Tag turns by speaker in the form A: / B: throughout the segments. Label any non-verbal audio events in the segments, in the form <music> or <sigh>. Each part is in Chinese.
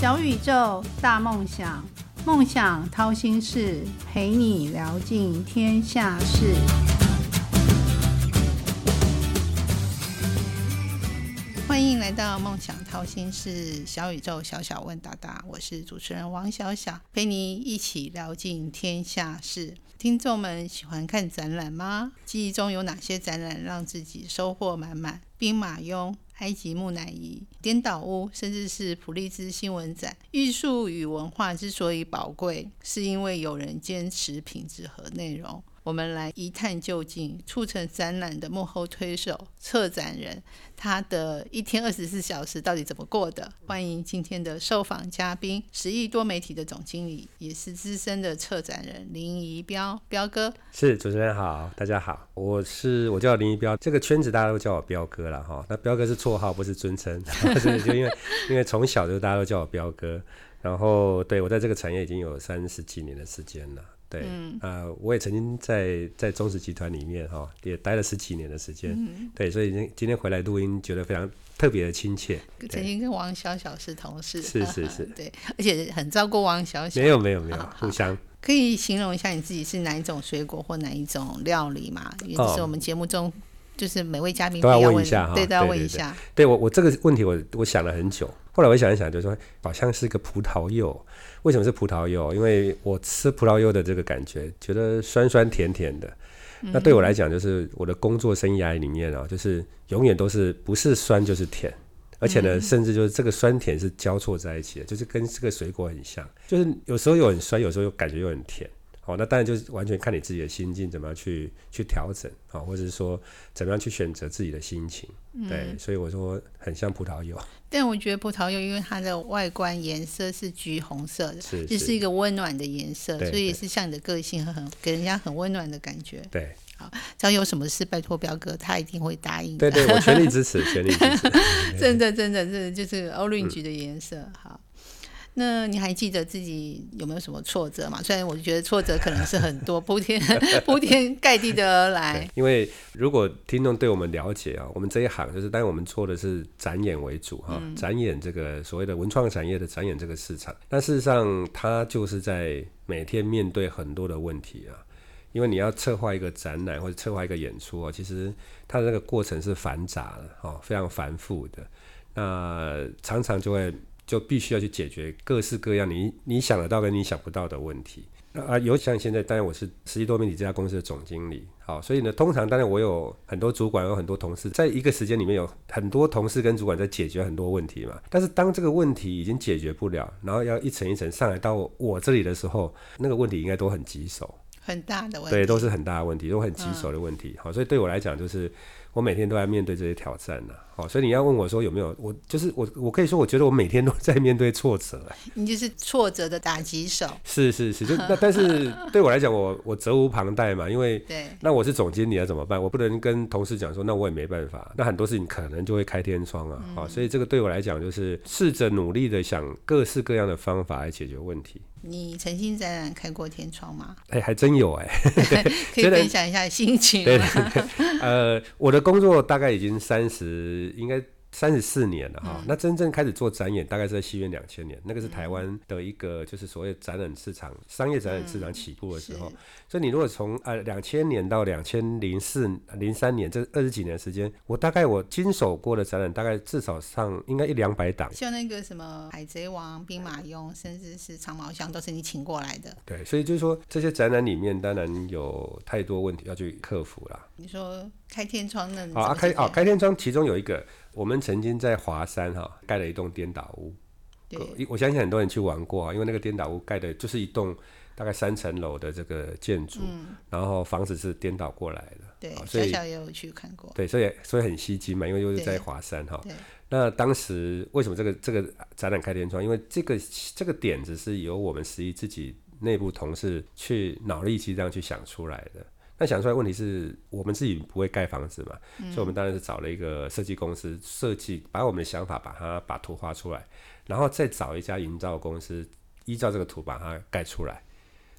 A: 小宇宙，大梦想，梦想掏心事，陪你聊尽天下事。欢迎来到梦想掏心事，小宇宙，小小问大大，我是主持人王小小，陪你一起聊尽天下事。听众们喜欢看展览吗？记忆中有哪些展览让自己收获满满？兵马俑、埃及木乃伊、颠倒屋，甚至是普利兹新闻展。艺术与文化之所以宝贵，是因为有人坚持品质和内容。我们来一探究竟，促成展览的幕后推手、策展人，他的一天二十四小时到底怎么过的？欢迎今天的受访嘉宾，十亿多媒体的总经理，也是资深的策展人林怡彪，彪哥。
B: 是主持人好，大家好，我是我叫林怡彪，这个圈子大家都叫我彪哥了哈。那彪哥是绰号，不是尊称，<laughs> 就因为因为从小就大家都叫我彪哥，然后对我在这个产业已经有三十几年的时间了。对，呃，我也曾经在在中石集团里面哈，也待了十几年的时间，对，所以今今天回来录音，觉得非常特别的亲切。
A: 曾经跟王小小是同事，
B: 是是是，<laughs>
A: 对，而且很照顾王小小。
B: 没有没有没有，互相。
A: 可以形容一下你自己是哪一种水果或哪一种料理嘛？也是我们节目中就是每位嘉宾
B: 都要问一下哈，
A: 对，都要问一下。
B: 对我我这个问题我我想了很久，后来我想一想，就说好像是个葡萄柚。为什么是葡萄柚？因为我吃葡萄柚的这个感觉，觉得酸酸甜甜的。那对我来讲，就是我的工作生涯里面啊，就是永远都是不是酸就是甜，而且呢，甚至就是这个酸甜是交错在一起的，就是跟这个水果很像，就是有时候又很酸，有时候又感觉又很甜。哦，那当然就是完全看你自己的心境怎么样去去调整啊，或者是说怎么样去选择自己的心情。对，所以我说很像葡萄柚。
A: 但我觉得葡萄柚因为它的外观颜色是橘红色的，就是一个温暖的颜色，所以也是像你的个性很给人家很温暖的感觉。
B: 对，
A: 好，只要有什么事拜托彪哥，他一定会答应。
B: 对对，我全力支持，全力支持。<laughs>
A: 真的真的，真的就是 orange 的颜色。好。那你还记得自己有没有什么挫折吗？虽然我觉得挫折可能是很多，铺天 <laughs> <laughs> 铺天盖地的而来。<laughs>
B: 因为如果听众对我们了解啊，我们这一行就是，当然我们做的是展演为主哈，展演这个所谓的文创产业的展演这个市场。但事实上，它就是在每天面对很多的问题啊。因为你要策划一个展览或者策划一个演出啊，其实它的那个过程是繁杂的哦，非常繁复的。那常常就会。就必须要去解决各式各样你你想得到跟你想不到的问题。啊，尤其像现在，当然我是实际多媒体这家公司的总经理，好，所以呢，通常当然我有很多主管，有很多同事，在一个时间里面有很多同事跟主管在解决很多问题嘛。但是当这个问题已经解决不了，然后要一层一层上来到我这里的时候，那个问题应该都很棘手，
A: 很大的问
B: 题，对，都是很大的问题，都很棘手的问题。好，所以对我来讲，就是我每天都在面对这些挑战呢。哦，所以你要问我说有没有我，就是我，我可以说，我觉得我每天都在面对挫折。
A: 你就是挫折的打击手。
B: 是是是，就那但是对我来讲，我我责无旁贷嘛，因为
A: 对，
B: 那我是总经理啊怎么办？我不能跟同事讲说，那我也没办法。那很多事情可能就会开天窗啊，啊，所以这个对我来讲就是试着努力的想各式各样的方法来解决问题。
A: 你曾经展览开过天窗吗？
B: 哎，还真有哎，<laughs>
A: 可以分享一下心情。
B: 对，呃，我的工作大概已经三十。应该三十四年了哈，那真正开始做展演，大概是在西元两千年，那个是台湾的一个就是所谓展览市场、商业展览市场起步的时候。所以你如果从呃两千年到两千零四零三年这二十几年时间，我大概我经手过的展览，大概至少上应该一两百档。
A: 像那个什么海贼王、兵马俑，甚至是长毛象，都是你请过来的。
B: 对，所以就是说这些展览里面，当然有太多问题要去克服了。
A: 你说开天窗那？
B: 好啊，开啊，开天窗，其中有一个。我们曾经在华山哈盖了一栋颠倒屋，
A: 对，
B: 我相信很多人去玩过啊，因为那个颠倒屋盖的就是一栋大概三层楼的这个建筑，然后房子是颠倒过来的，
A: 对，小小也有去看过，
B: 对，所以所以很吸睛嘛，因为又是在华山哈，那当时为什么这个这个展览开天窗？因为这个这个点子是由我们十一自己内部同事去脑力激荡去想出来的。那想出来问题是我们自己不会盖房子嘛，所以我们当然是找了一个设计公司设计，把我们的想法把它把图画出来，然后再找一家营造公司依照这个图把它盖出来。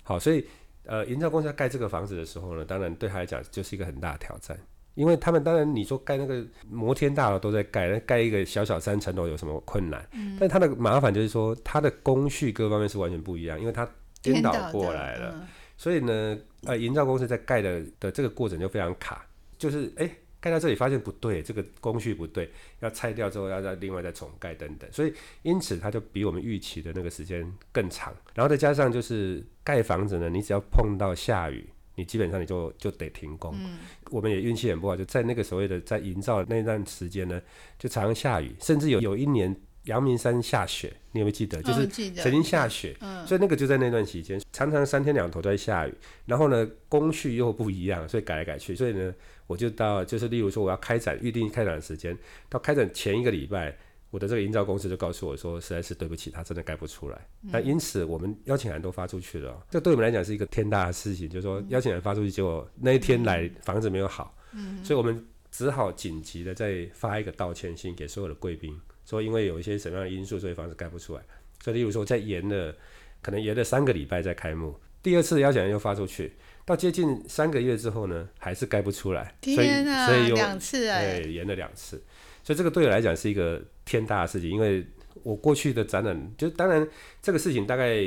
B: 好，所以呃，营造公司盖这个房子的时候呢，当然对他来讲就是一个很大的挑战，因为他们当然你说盖那个摩天大楼都在盖，那盖一个小小三层楼有什么困难？嗯，但它的麻烦就是说它的工序各方面是完全不一样，因为它颠倒过来了，所以呢，呃，营造公司在盖的的这个过程就非常卡，就是哎。盖到这里发现不对，这个工序不对，要拆掉之后要再另外再重盖等等，所以因此它就比我们预期的那个时间更长。然后再加上就是盖房子呢，你只要碰到下雨，你基本上你就就得停工。嗯，我们也运气很不好，就在那个所谓的在营造那段时间呢，就常常下雨，甚至有有一年。阳明山下雪，你有没有记得？就是曾经下雪，所以那个就在那段期间，常常三天两头都在下雨。然后呢，工序又不一样，所以改来改去。所以呢，我就到就是例如说我要开展预定开展的时间，到开展前一个礼拜，我的这个营造公司就告诉我说，实在是对不起，他真的盖不出来。那因此我们邀请函都发出去了，这对我们来讲是一个天大的事情，就是说邀请函发出去，结果那一天来房子没有好，所以我们只好紧急的再发一个道歉信给所有的贵宾。说因为有一些什么样的因素，所以房子盖不出来。所以例如说，在延了，可能延了三个礼拜再开幕，第二次邀请函又发出去，到接近三个月之后呢，还是盖不出来。
A: 天
B: 啊！所以有
A: 两次哎，
B: 延了两次。所以这个对我来讲是一个天大的事情，因为我过去的展览，就当然这个事情大概。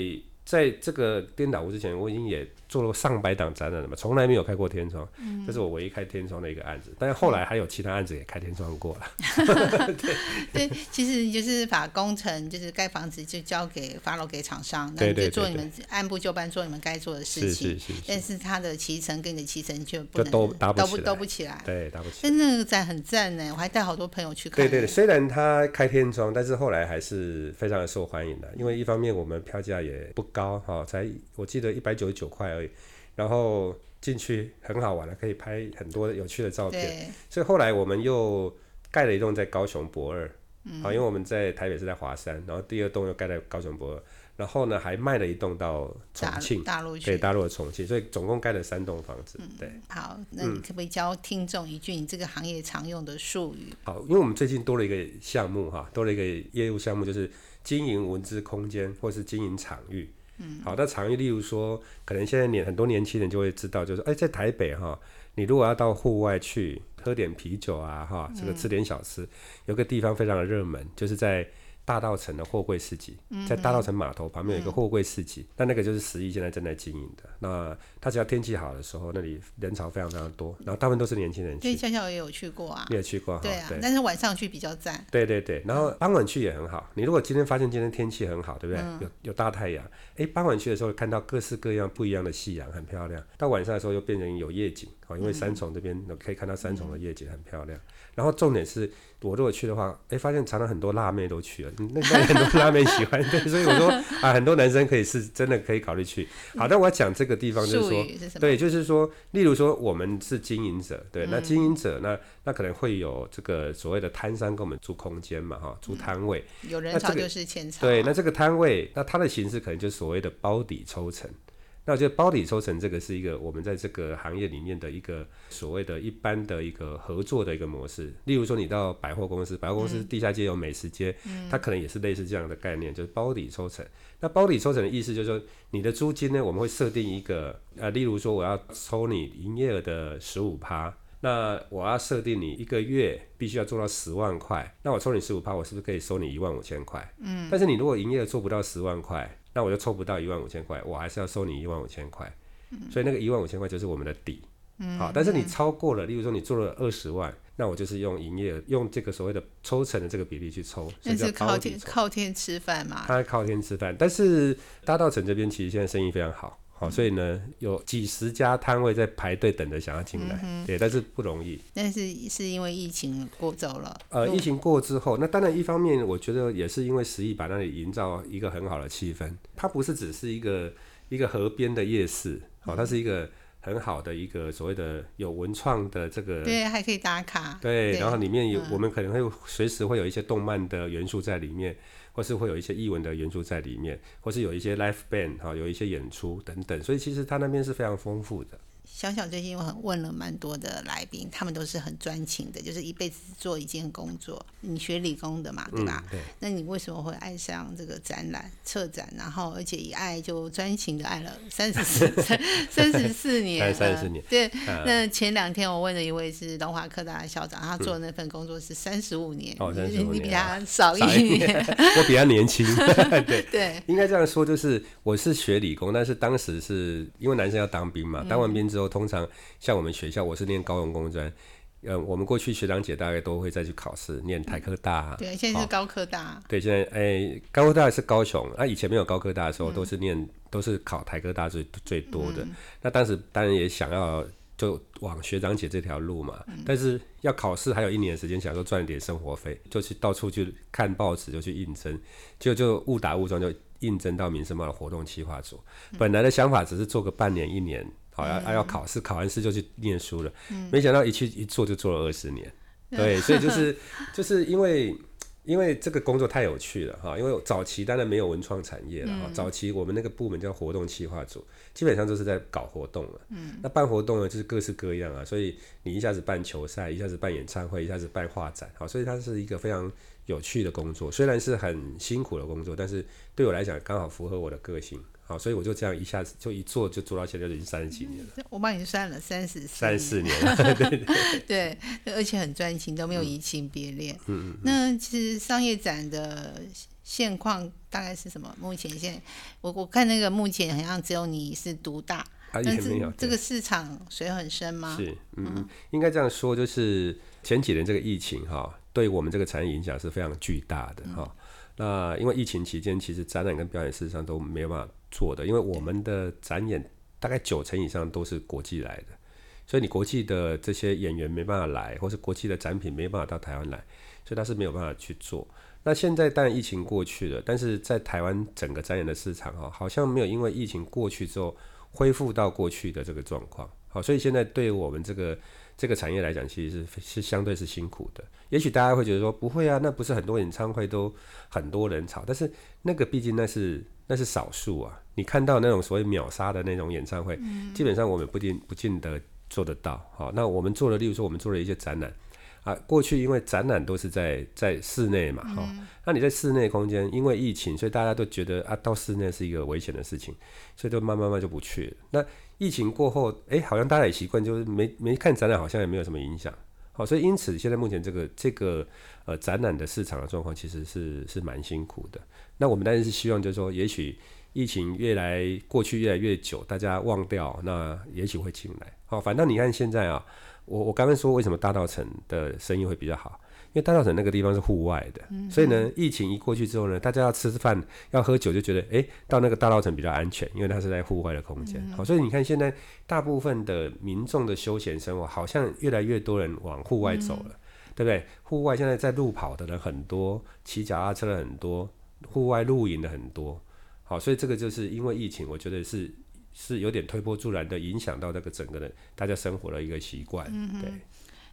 B: 在这个颠倒屋之前，我已经也做了上百档展览的嘛，从来没有开过天窗，这是我唯一开天窗的一个案子。但是后来还有其他案子也开天窗过了。<laughs>
A: 对对，其实就是把工程，就是盖房子就交给发楼给厂商，那就做你们按部就班做你们该做的事情。
B: 是是是。
A: 但是它的脐层跟你的脐层就
B: 就都
A: 搭
B: 不
A: 都不起来。
B: 对，搭不起。
A: 但那个展很赞呢，我还带好多朋友去看。
B: 对对对，虽然它开天窗，但是后来还是非常的受欢迎的，因为一方面我们票价也不高哈，才。我记得一百九十九块而已，然后进去很好玩了，可以拍很多有趣的照片。所以后来我们又盖了一栋在高雄博二，好，因为我们在台北是在华山，然后第二栋又盖在高雄博二，然后呢还卖了一栋到重庆。
A: 大陆，
B: 对大陆的重庆，所以总共盖了三栋房子。对，
A: 好，那你可不可以教听众一句你这个行业常用的术语？
B: 好，因为我们最近多了一个项目哈，多了一个业务项目，就是经营文字空间或是经营场域。好，那场域，例如说，可能现在年很多年轻人就会知道，就是哎，在台北哈，你如果要到户外去喝点啤酒啊，哈，这个吃点小吃，有个地方非常的热门，就是在。大道城的货柜市集，在大道城码头旁边有一个货柜市集，那那个就是十一现在正在经营的。那他只要天气好的时候，那里人潮非常非常多，然后大部分都是年轻人去。
A: 对，笑笑也有去过啊，
B: 你也去过，
A: 对啊，但是晚上去比较赞。
B: 对对对，然后傍晚去也很好。你如果今天发现今天天气很好，对不对？有有大太阳，哎，傍晚去的时候看到各式各样不一样的夕阳，很漂亮。到晚上的时候又变成有夜景，哦，因为三重这边可以看到三重的夜景很漂亮。然后重点是。我如果去的话，哎，发现常常很多辣妹都去了，那那很多辣妹喜欢，<laughs> 对，所以我说啊，很多男生可以是真的可以考虑去。好，但我要讲这个地方就是说，对，就是说，例如说我们是经营者，对，那经营者那那可能会有这个所谓的摊商给我们租空间嘛，哈，租摊位，
A: 有人潮就是钱潮，
B: 对，那这个摊位，那它的形式可能就是所谓的包底抽成。那我觉得包底抽成这个是一个我们在这个行业里面的一个所谓的一般的一个合作的一个模式。例如说，你到百货公司，百货公司地下街有美食街，它可能也是类似这样的概念，就是包底抽成。那包底抽成的意思就是说，你的租金呢，我们会设定一个，呃，例如说我要抽你营业额的十五趴，那我要设定你一个月必须要做到十万块，那我抽你十五趴，我是不是可以收你一万五千块？嗯。但是你如果营业额做不到十万块，那我就抽不到一万五千块，我还是要收你一万五千块，所以那个一万五千块就是我们的底，好，但是你超过了，例如说你做了二十万，那我就是用营业用这个所谓的抽成的这个比例去抽，
A: 那是靠天靠天吃饭嘛？
B: 他靠天吃饭，但是大道城这边其实现在生意非常好。好，所以呢，有几十家摊位在排队等着想要进来，对，但是不容易。
A: 但是是因为疫情过走了。
B: 呃，疫情过之后，那当然一方面，我觉得也是因为十亿把那里营造一个很好的气氛。它不是只是一个一个河边的夜市，好，它是一个很好的一个所谓的有文创的这个。
A: 对，还可以打卡。
B: 对，然后里面有我们可能会随时会有一些动漫的元素在里面。或是会有一些译文的元素在里面，或是有一些 live band 哈，有一些演出等等，所以其实它那边是非常丰富的。
A: 小小最近我很问了蛮多的来宾，他们都是很专情的，就是一辈子做一件工作。你学理工的嘛，对吧？
B: 对。
A: 那你为什么会爱上这个展览、策展？然后而且一爱就专情的爱了三十四、<laughs> 三十四年。
B: 三十四年。
A: 对。那前两天我问了一位是龙华科大的校长，他做的那份工作是三十五年。
B: 哦，三十五年。
A: 你比他少一年。<laughs>
B: 我比他年轻。<laughs> 对。
A: 对。
B: 应该这样说，就是我是学理工，但是当时是因为男生要当兵嘛，当完兵之后。通常像我们学校，我是念高雄工专，呃，我们过去学长姐大概都会再去考试，念台科大。
A: 对，现在是高科大。
B: 对，现在哎，高科大是高雄，啊，以前没有高科大的时候，都是念都是考台科大最最多的。那当时当然也想要就往学长姐这条路嘛，但是要考试还有一年时间，想说赚一点生活费，就去到处去看报纸，就去应征，就就误打误撞就应征到民生报的活动企划组。本来的想法只是做个半年一年。好要要考试，考完试就去念书了。没想到一去一做就做了二十年。<laughs> 对，所以就是就是因为因为这个工作太有趣了哈。因为早期当然没有文创产业了哈。早期我们那个部门叫活动企划组，基本上都是在搞活动了。嗯。那办活动呢，就是各式各样啊。所以你一下子办球赛，一下子办演唱会，一下子办画展，好，所以它是一个非常有趣的工作。虽然是很辛苦的工作，但是对我来讲刚好符合我的个性。好，所以我就这样一下子就一做就做到现在，已经三十几年了。
A: 我帮你算了三十
B: 三四年，<laughs>
A: 对 <laughs> 对，而且很专情，都没有移情别恋。嗯嗯。那其实商业展的现况大概是什么？目前现我我看那个目前好像只有你是独大，
B: 但是
A: 这个市场水很深吗？
B: 是，嗯，应该这样说，就是前几年这个疫情哈，对我们这个产业影响是非常巨大的哈。那因为疫情期间，其实展览跟表演事实上都没有办法做的，因为我们的展演大概九成以上都是国际来的，所以你国际的这些演员没办法来，或是国际的展品没办法到台湾来，所以他是没有办法去做。那现在当然疫情过去了，但是在台湾整个展演的市场哈，好像没有因为疫情过去之后恢复到过去的这个状况。好，所以现在对我们这个。这个产业来讲，其实是是相对是辛苦的。也许大家会觉得说，不会啊，那不是很多演唱会都很多人吵，但是那个毕竟那是那是少数啊。你看到那种所谓秒杀的那种演唱会，基本上我们不定不见得做得到。好，那我们做了，例如说我们做了一些展览。啊，过去因为展览都是在在室内嘛，哈，那你在室内空间，因为疫情，所以大家都觉得啊，到室内是一个危险的事情，所以就慢慢慢就不去了。那疫情过后，哎，好像大家也习惯，就是没没看展览，好像也没有什么影响。好，所以因此现在目前这个这个呃展览的市场的状况，其实是是蛮辛苦的。那我们当然是希望，就是说，也许疫情越来过去越来越久，大家忘掉，那也许会进来。好，反正你看现在啊。我我刚刚说为什么大道城的生意会比较好？因为大道城那个地方是户外的，所以呢，疫情一过去之后呢，大家要吃饭要喝酒就觉得，哎，到那个大道城比较安全，因为它是在户外的空间。好，所以你看现在大部分的民众的休闲生活，好像越来越多人往户外走了，对不对？户外现在在路跑的人很多，骑脚踏车的很多，户外露营的很多。好，所以这个就是因为疫情，我觉得是。是有点推波助澜的，影响到那个整个的大家生活的一个习惯。嗯对，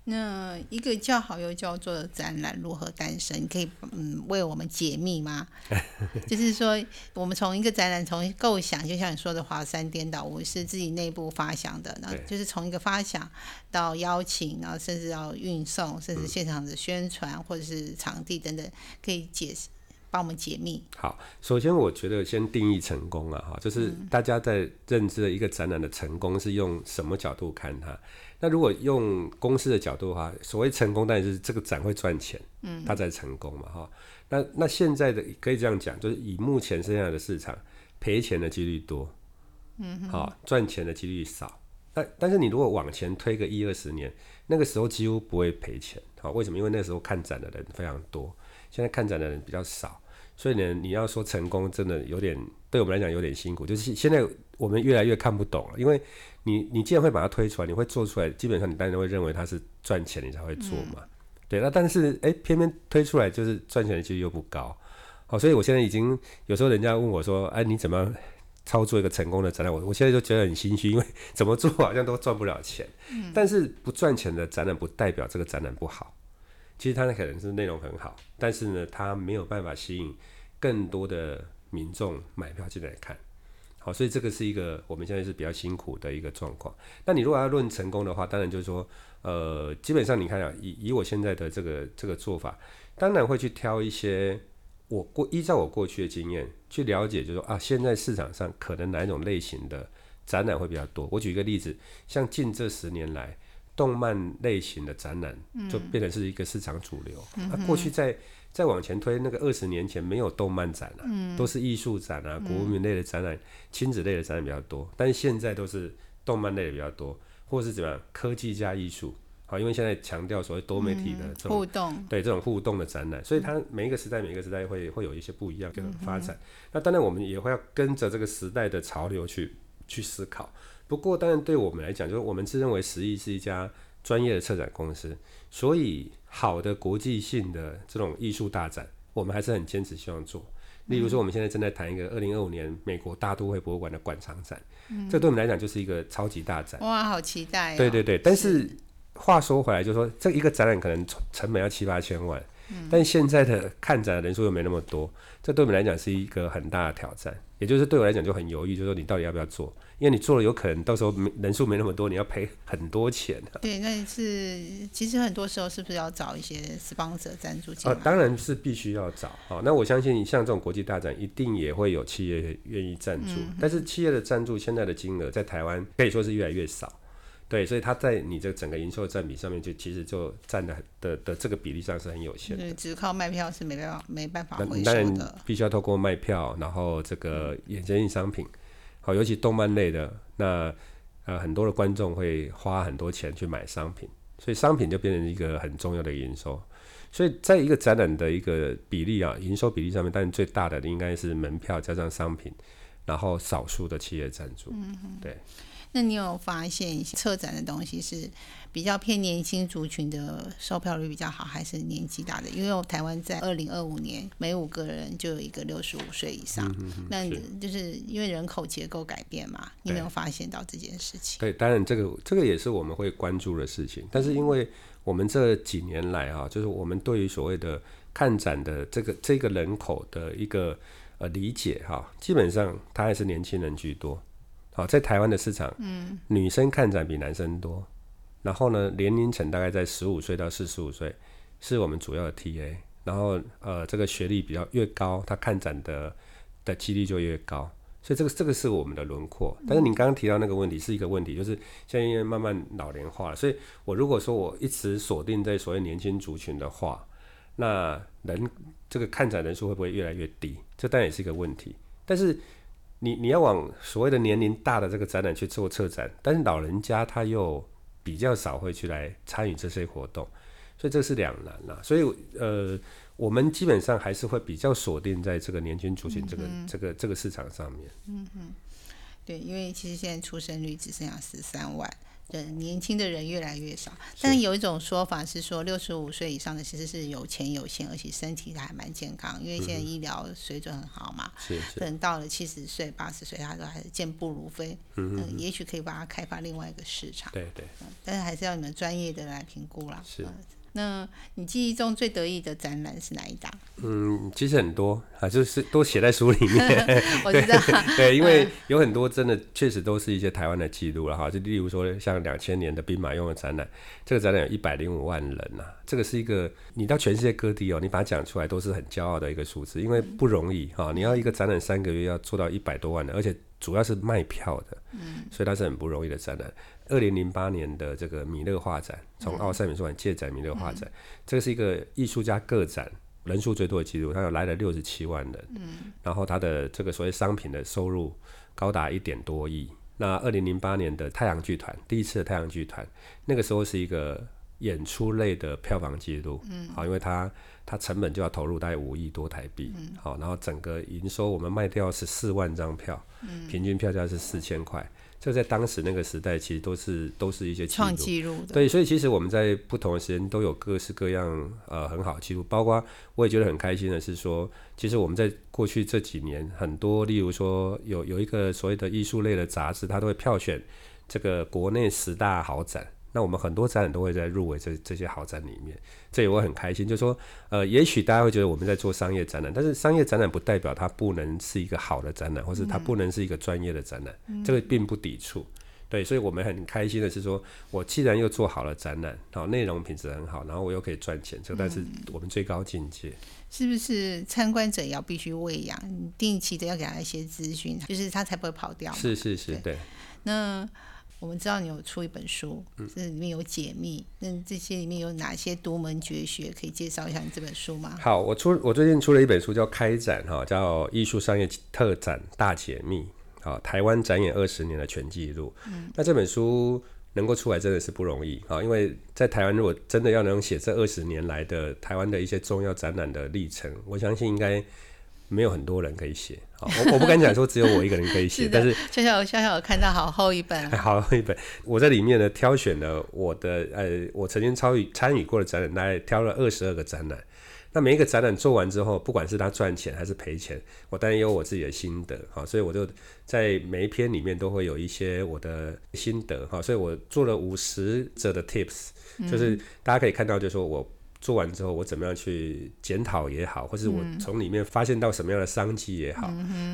A: 那一个叫好又叫做的展览如何诞生？可以嗯为我们解密吗？<laughs> 就是说，我们从一个展览从构想，就像你说的华山颠倒我是自己内部发想的，然后就是从一个发想到邀请，然后甚至要运送，甚至现场的宣传或者是场地等等，可以解释。帮我们解密。
B: 好，首先我觉得先定义成功啊，哈，就是大家在认知的一个展览的成功是用什么角度看它？那如果用公司的角度的话，所谓成功当然是这个展会赚钱，嗯，它才成功嘛，哈。那那现在的可以这样讲，就是以目前剩下的市场，赔钱的几率多，嗯，好，赚钱的几率少。但但是你如果往前推个一二十年，那个时候几乎不会赔钱，好，为什么？因为那时候看展的人非常多。现在看展的人比较少，所以呢，你要说成功，真的有点对我们来讲有点辛苦。就是现在我们越来越看不懂了，因为你你既然会把它推出来，你会做出来，基本上你当然会认为它是赚钱，你才会做嘛。对，那但是哎，偏偏推出来就是赚钱的几率又不高。好，所以我现在已经有时候人家问我说，哎，你怎么操作一个成功的展览？我我现在就觉得很心虚，因为怎么做好像都赚不了钱。嗯。但是不赚钱的展览不代表这个展览不好。其实它可能是内容很好，但是呢，它没有办法吸引更多的民众买票进来看。好，所以这个是一个我们现在是比较辛苦的一个状况。那你如果要论成功的话，当然就是说，呃，基本上你看啊，以以我现在的这个这个做法，当然会去挑一些我过依照我过去的经验去了解，就是说啊，现在市场上可能哪一种类型的展览会比较多。我举一个例子，像近这十年来，动漫类型的展览就变成是一个市场主流。那过去在再往前推，那个二十年前没有动漫展啊，都是艺术展啊、国民类的展览、亲子类的展览比较多。但是现在都是动漫类的比较多，或是怎么样，科技加艺术。好，因为现在强调所谓多媒体的这种
A: 互动，
B: 对这种互动的展览，所以它每一个时代每一个时代会会有一些不一样的发展。那当然我们也会要跟着这个时代的潮流去去思考。不过当然对我们来讲，就是我们自认为十亿是一家专业的策展公司，所以好的国际性的这种艺术大展，我们还是很坚持希望做。例如说，我们现在正在谈一个二零二五年美国大都会博物馆的馆藏展，这对我们来讲就是一个超级大展。
A: 哇，好期待！
B: 对对对，但是。话说回来，就是说这一个展览可能成本要七八千万，但现在的看展的人数又没那么多，这对我们来讲是一个很大的挑战。也就是对我来讲就很犹豫，就说你到底要不要做？因为你做了，有可能到时候没人数没那么多，你要赔很多钱。
A: 对，那是其实很多时候是不是要找一些 sponsor 赞助进来？
B: 当然是必须要找。好，那我相信像这种国际大展，一定也会有企业愿意赞助，但是企业的赞助现在的金额在台湾可以说是越来越少。对，所以它在你这整个营收占比上面，就其实就占的的的这个比例上是很有限的。
A: 只靠卖票是没办法没办法回
B: 收的。必须要透过卖票，然后这个衍生性商品，好，尤其动漫类的，那呃很多的观众会花很多钱去买商品，所以商品就变成一个很重要的营收。所以在一个展览的一个比例啊，营收比例上面，当然最大的应该是门票加上商品，然后少数的企业赞助，嗯对。
A: 那你有发现策展的东西是比较偏年轻族群的售票率比较好，还是年纪大的？因为台湾在二零二五年每五个人就有一个六十五岁以上，那就是因为人口结构改变嘛。你没有发现到这件事情？
B: 对，当然这个这个也是我们会关注的事情。但是因为我们这几年来啊，就是我们对于所谓的看展的这个这个人口的一个呃理解哈，基本上他还是年轻人居多。好，在台湾的市场，嗯，女生看展比男生多，然后呢，年龄层大概在十五岁到四十五岁，是我们主要的 TA。然后，呃，这个学历比较越高，他看展的的几率就越高。所以这个这个是我们的轮廓。但是你刚刚提到那个问题是一个问题，就是现在因为慢慢老龄化了，所以我如果说我一直锁定在所谓年轻族群的话，那人这个看展人数会不会越来越低？这当然也是一个问题。但是你你要往所谓的年龄大的这个展览去做策展，但是老人家他又比较少会去来参与这些活动，所以这是两难啦。所以呃，我们基本上还是会比较锁定在这个年轻族群这个这个这个市场上面。
A: 嗯哼，对，因为其实现在出生率只剩下十三万。人年轻的人越来越少，但是有一种说法是说，六十五岁以上的其实是有钱有闲，而且身体还蛮健康，因为现在医疗水准很好嘛。
B: 是
A: 是。等到了七十岁、八十岁，他都还是健步如飞。嗯嗯。也许可以把它开发另外一个市场。
B: 对对。
A: 但是还是要你们专业的来评估啦。
B: 是。
A: 那你记忆中最得意的展览是哪一档？
B: 嗯，其实很多啊，就是都写在书里面。<laughs>
A: 我知道。<laughs>
B: 对，因为有很多真的确实都是一些台湾的记录了哈。就例如说，像两千年的兵马俑的展览，这个展览有一百零五万人呐，这个是一个你到全世界各地哦，你把它讲出来都是很骄傲的一个数字，因为不容易哈。你要一个展览三个月要做到一百多万人，而且主要是卖票的，嗯，所以它是很不容易的展览。二零零八年的这个米勒画展，从奥赛美术馆借展米勒画展，这个是一个艺术家个展人数最多的记录，他有来了六十七万人，嗯，然后他的这个所谓商品的收入高达一点多亿。那二零零八年的太阳剧团，第一次的太阳剧团，那个时候是一个演出类的票房记录，嗯，好，因为它它成本就要投入大概五亿多台币，嗯，好，然后整个营收我们卖掉十四万张票，嗯，平均票价是四千块。这在当时那个时代，其实都是都是一些
A: 创纪录的。
B: 对，所以其实我们在不同的时间都有各式各样呃很好的记录。包括我也觉得很开心的是说，其实我们在过去这几年很多，例如说有有一个所谓的艺术类的杂志，它都会票选这个国内十大好展，那我们很多展览都会在入围这这些好展里面，这也会很开心。就说，呃，也许大家会觉得我们在做商业展览，但是商业展览不代表它不能是一个好的展览，或是它不能是一个专业的展览，这个并不抵触。对，所以我们很开心的是说，我既然又做好了展览，然后内容品质很好，然后我又可以赚钱，这但是我们最高境界。
A: 是不是参观者要必须喂养，定期的要给他一些资讯，就是他才不会跑掉？
B: 是是是，对。
A: 那我们知道你有出一本书，这里面有解密，那这些里面有哪些独门绝学？可以介绍一下你这本书吗？
B: 好，我出我最近出了一本书，叫《开展》哈，叫《艺术商业特展大解密》。好，台湾展演二十年的全记录。嗯，那这本书能够出来真的是不容易啊！因为在台湾，如果真的要能写这二十年来的台湾的一些重要展览的历程，我相信应该没有很多人可以写。好，我我不敢讲说只有我一个人可以写，<laughs> 但是
A: 小小小小看到好厚一本，
B: 好厚一本。我在里面呢挑选了我的呃，我曾经参与参与过的展览，大概挑了二十二个展览。那每一个展览做完之后，不管是他赚钱还是赔钱，我当然有我自己的心得哈，所以我就在每一篇里面都会有一些我的心得哈，所以我做了五十则的 tips，就是大家可以看到，就是说我。做完之后，我怎么样去检讨也好，或是我从里面发现到什么样的商机也好，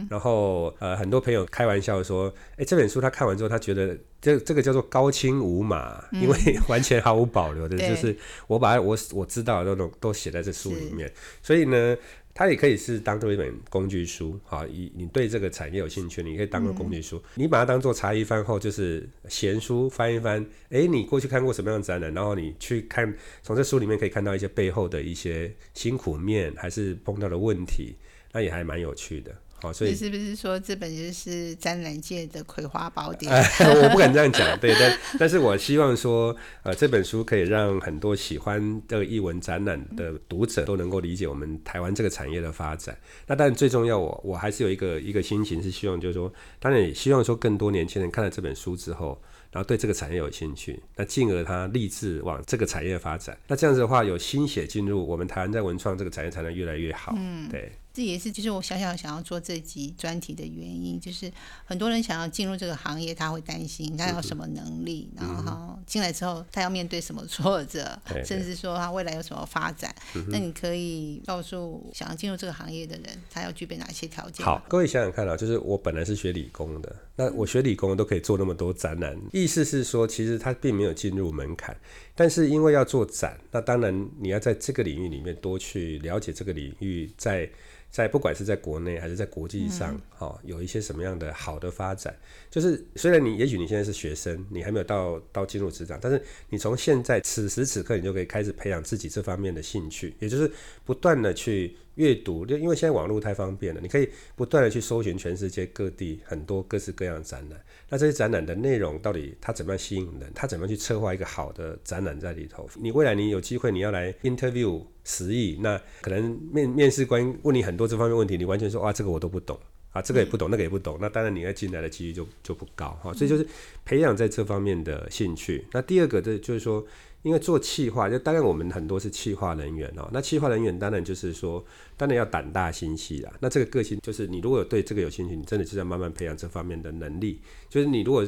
B: 然后呃，很多朋友开玩笑说，哎，这本书他看完之后，他觉得这这个叫做高清无码，因为完全毫无保留的，<laughs> 就是我把我我知道的都都写在这书里面，所以呢。它也可以是当做一本工具书，好，你你对这个产业有兴趣，你可以当做工具书，你把它当做茶余饭后就是闲书翻一翻，诶，你过去看过什么样的展览，然后你去看，从这书里面可以看到一些背后的一些辛苦面，还是碰到的问题，那也还蛮有趣的。好，所以
A: 是不是说这本就是展览界的葵花宝典？
B: 我不敢这样讲，对，但但是我希望说，呃，这本书可以让很多喜欢这个艺文展览的读者都能够理解我们台湾这个产业的发展。那但最重要，我我还是有一个一个心情是希望，就是说，当然也希望说更多年轻人看了这本书之后，然后对这个产业有兴趣，那进而他立志往这个产业发展。那这样子的话，有心血进入我们台湾在文创这个产业，才能越来越好。嗯，对。
A: 这也是就是我小小想要做这集专题的原因，就是很多人想要进入这个行业，他会担心他有什么能力，然后进来之后他要面对什么挫折，<laughs> 甚至说他未来有什么发展。那你可以告诉想要进入这个行业的人，他要具备哪些条件？
B: 好，各位想想看啊，就是我本来是学理工的，那我学理工都可以做那么多展览，意思是说，其实他并没有进入门槛，但是因为要做展，那当然你要在这个领域里面多去了解这个领域，在在不管是在国内还是在国际上，哈，有一些什么样的好的发展？就是虽然你也许你现在是学生，你还没有到到进入职场，但是你从现在此时此刻，你就可以开始培养自己这方面的兴趣，也就是不断的去。阅读，就因为现在网络太方便了，你可以不断的去搜寻全世界各地很多各式各样的展览。那这些展览的内容到底它怎么样吸引人？它怎么样去策划一个好的展览在里头？你未来你有机会你要来 interview 十亿，那可能面面试官问你很多这方面问题，你完全说哇这个我都不懂啊，这个也不懂，那个也不懂。那当然你要进来的几率就就不高哈。所以就是培养在这方面的兴趣。那第二个的就是说。因为做企划，就当然我们很多是企划人员哦。那企划人员当然就是说，当然要胆大心细啦。那这个个性就是，你如果对这个有兴趣，你真的是要慢慢培养这方面的能力。就是你如果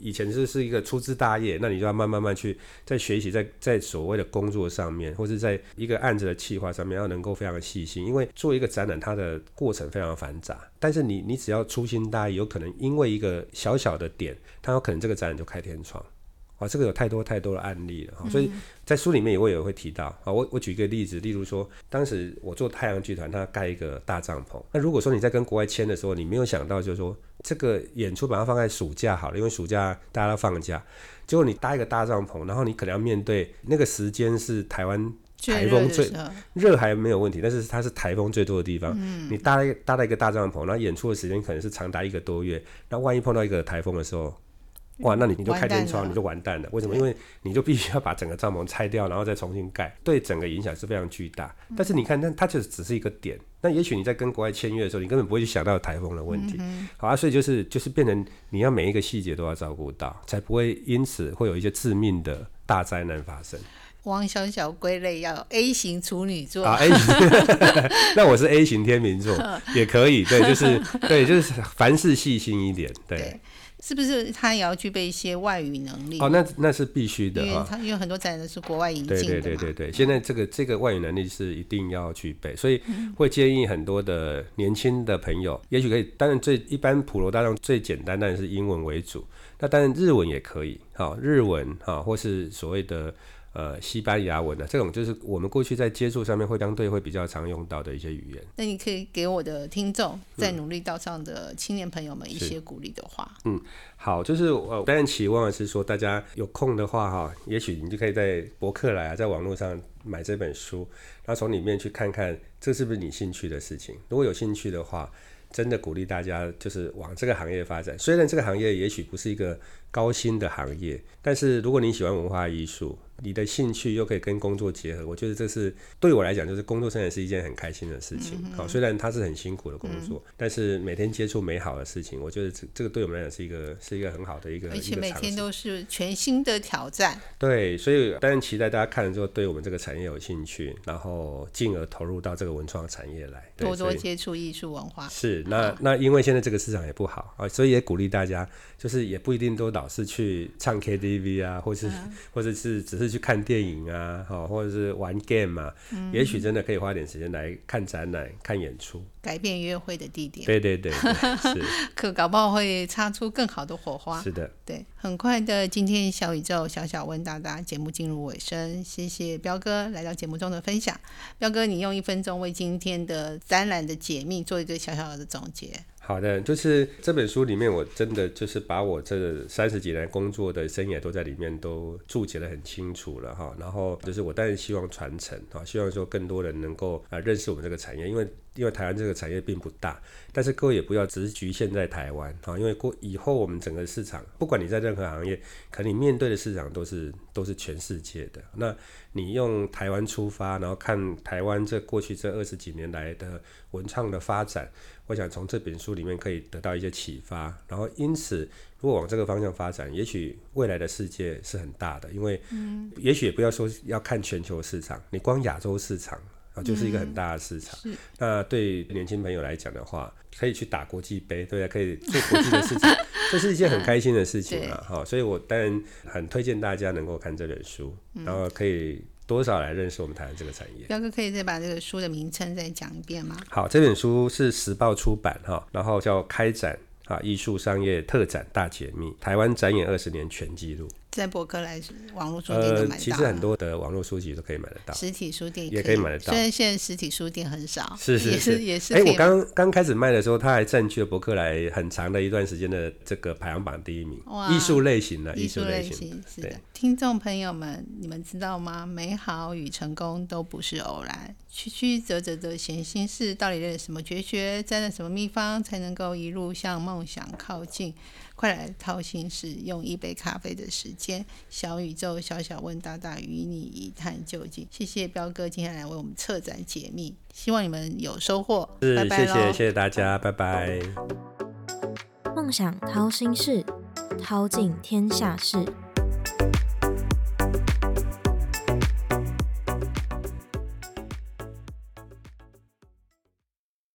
B: 以前是是一个粗枝大叶，那你就要慢慢慢去在学习，在在所谓的工作上面，或是在一个案子的企划上面，要能够非常的细心。因为做一个展览，它的过程非常繁杂。但是你你只要粗心大意，有可能因为一个小小的点，它有可能这个展览就开天窗。啊，这个有太多太多的案例了，所以在书里面也会有会提到。啊，我我举一个例子，例如说，当时我做太阳剧团，他盖一个大帐篷。那如果说你在跟国外签的时候，你没有想到，就是说这个演出把它放在暑假好了，因为暑假大家都放假。结果你搭一个大帐篷，然后你可能要面对那个时间是台湾台风最热还没有问题，但是它是台风最多的地方。你搭了搭了一个大帐篷，然后演出的时间可能是长达一个多月。那万一碰到一个台风的时候，<laughs> 哇，那你你就开天窗，你就完蛋了。为什么？因为你就必须要把整个帐篷拆掉，<laughs> 然后再重新盖，对整个影响是非常巨大。但是你看，那它就只是一个点。那也许你在跟国外签约的时候，你根本不会去想到台风的问题。好啊，所以就是就是变成你要每一个细节都要照顾到，才不会因此会有一些致命的大灾难发生。
A: 王小小归类要 A 型处女座
B: 啊，A 型，<laughs> 那我是 A 型天秤座也可以。对，就是对，就是凡事细心一点。对。
A: 是不是他也要具备一些外语能力？
B: 哦，那那是必须的
A: 因为
B: 哈。
A: 他因为很多展览是国外引进的
B: 对
A: 嘛。
B: 对对对对，现在这个这个外语能力是一定要具备，所以
A: 嗯
B: 会建议很多的年轻的朋友，也许可以，当然最一般普罗大众最简单当然是英文为主，那当然日文也可以，好、日文哈、或是所谓的呃西班牙文的、这种就是我们过去在接触上面会相对会比较常用到的一些语言。
A: 那你可以给我的听众，在努力道上的青年朋友们一些鼓励的话。
B: 嗯好，就是我，当然期望的是说，大家有空的话哈，也许你就可以在博客来啊，在网络上买这本书，然后从里面去看看这是不是你兴趣的事情。如果有兴趣的话，真的鼓励大家就是往这个行业发展。虽然这个行业也许不是一个高薪的行业，但是如果你喜欢文化艺术，你的兴趣又可以跟工作结合，我觉得这是对我来讲，就是工作生涯是一件很开心的事情。好、虽然它是很辛苦的工作，但是每天接触美好的事情，我觉得这这个对我们来讲是一个是一个很好的一个
A: 而且。每天都是全新的挑战。
B: 对，所以当然期待大家看了之后对我们这个产业有兴趣，然后进而投入到这个文创产业来，
A: 多多接触艺术文化。
B: 是，那那因为现在这个市场也不好啊，所以也鼓励大家，就是也不一定都老是去唱 KTV 啊，或是、
A: 嗯
B: 或者是只是去看电影啊，哈，或者是玩 game 啊，
A: 嗯
B: 也许真的可以花点时间来看展览、看演出。
A: 改变约会的地点，
B: 对对对 <laughs> 是，
A: 可搞不好会擦出更好的火花
B: 是。是的，
A: 对，很快的，今天小宇宙小小问大大节目进入尾声，谢谢彪哥来到节目中的分享。彪哥，你用一分钟为今天的展览的解密做一个小小的总结。
B: 好的，就是这本书里面，我真的就是把我这三十几年工作的生涯都在里面都注解的很清楚了哈。然后就是我当然希望传承啊，希望说更多人能够啊认识我们这个产业，因为因为台湾这个产业并不大，但是各位也不要只是局限在台湾啊，因为过以后我们整个市场，不管你在任何行业，可能你面对的市场都是都是全世界的。那你用台湾出发，然后看台湾这过去这二十几年来的文创的发展。我想从这本书里面可以得到一些启发，然后因此如果往这个方向发展，也许未来的世界是很大的，因为也许也不要说要看全球市场，你光亚洲市场啊就是一个很大的市场。
A: 是
B: 那对年轻朋友来讲的话，可以去打国际杯，对不对？可以做国际的事情，<laughs> 这是一件很开心的事情啊！哈，所以我当然很推荐大家能够看这本书，然后可以多少来认识我们台湾这个产业。
A: 彪哥可以再把这个书的名称再讲一遍吗？
B: 好，这本书是时报出版哈，然后叫《开展啊艺术商业特展大解密：台湾展演二十年全记录》。
A: 在博客来网络书店都
B: 呃，
A: 买到
B: 其实很多的网络书籍都可以买得到。
A: 实体书店
B: 也
A: 可
B: 可以买得到
A: 虽然现在实体书店很少，
B: 是是
A: 也是
B: 是哎、我刚刚开始卖的时候，它还占据了博客来很长的一段时间的这个排行榜第一名
A: 哇。
B: 艺术类型的，
A: 艺术类
B: 型。
A: 是
B: 对
A: 的，听众朋友们，你们知道吗？美好与成功都不是偶然，曲曲折折的闲心事，到底练了什么绝学，沾了什么秘方，才能够一路向梦想靠近？快来掏心事，用一杯咖啡的时间，小宇宙小小问大大与你一探究竟。谢谢彪哥今天来为我们策展解密，希望你们有收获。
B: 是，
A: 拜拜
B: 谢谢谢大家，拜拜。
C: 梦想掏心事，掏尽天下事。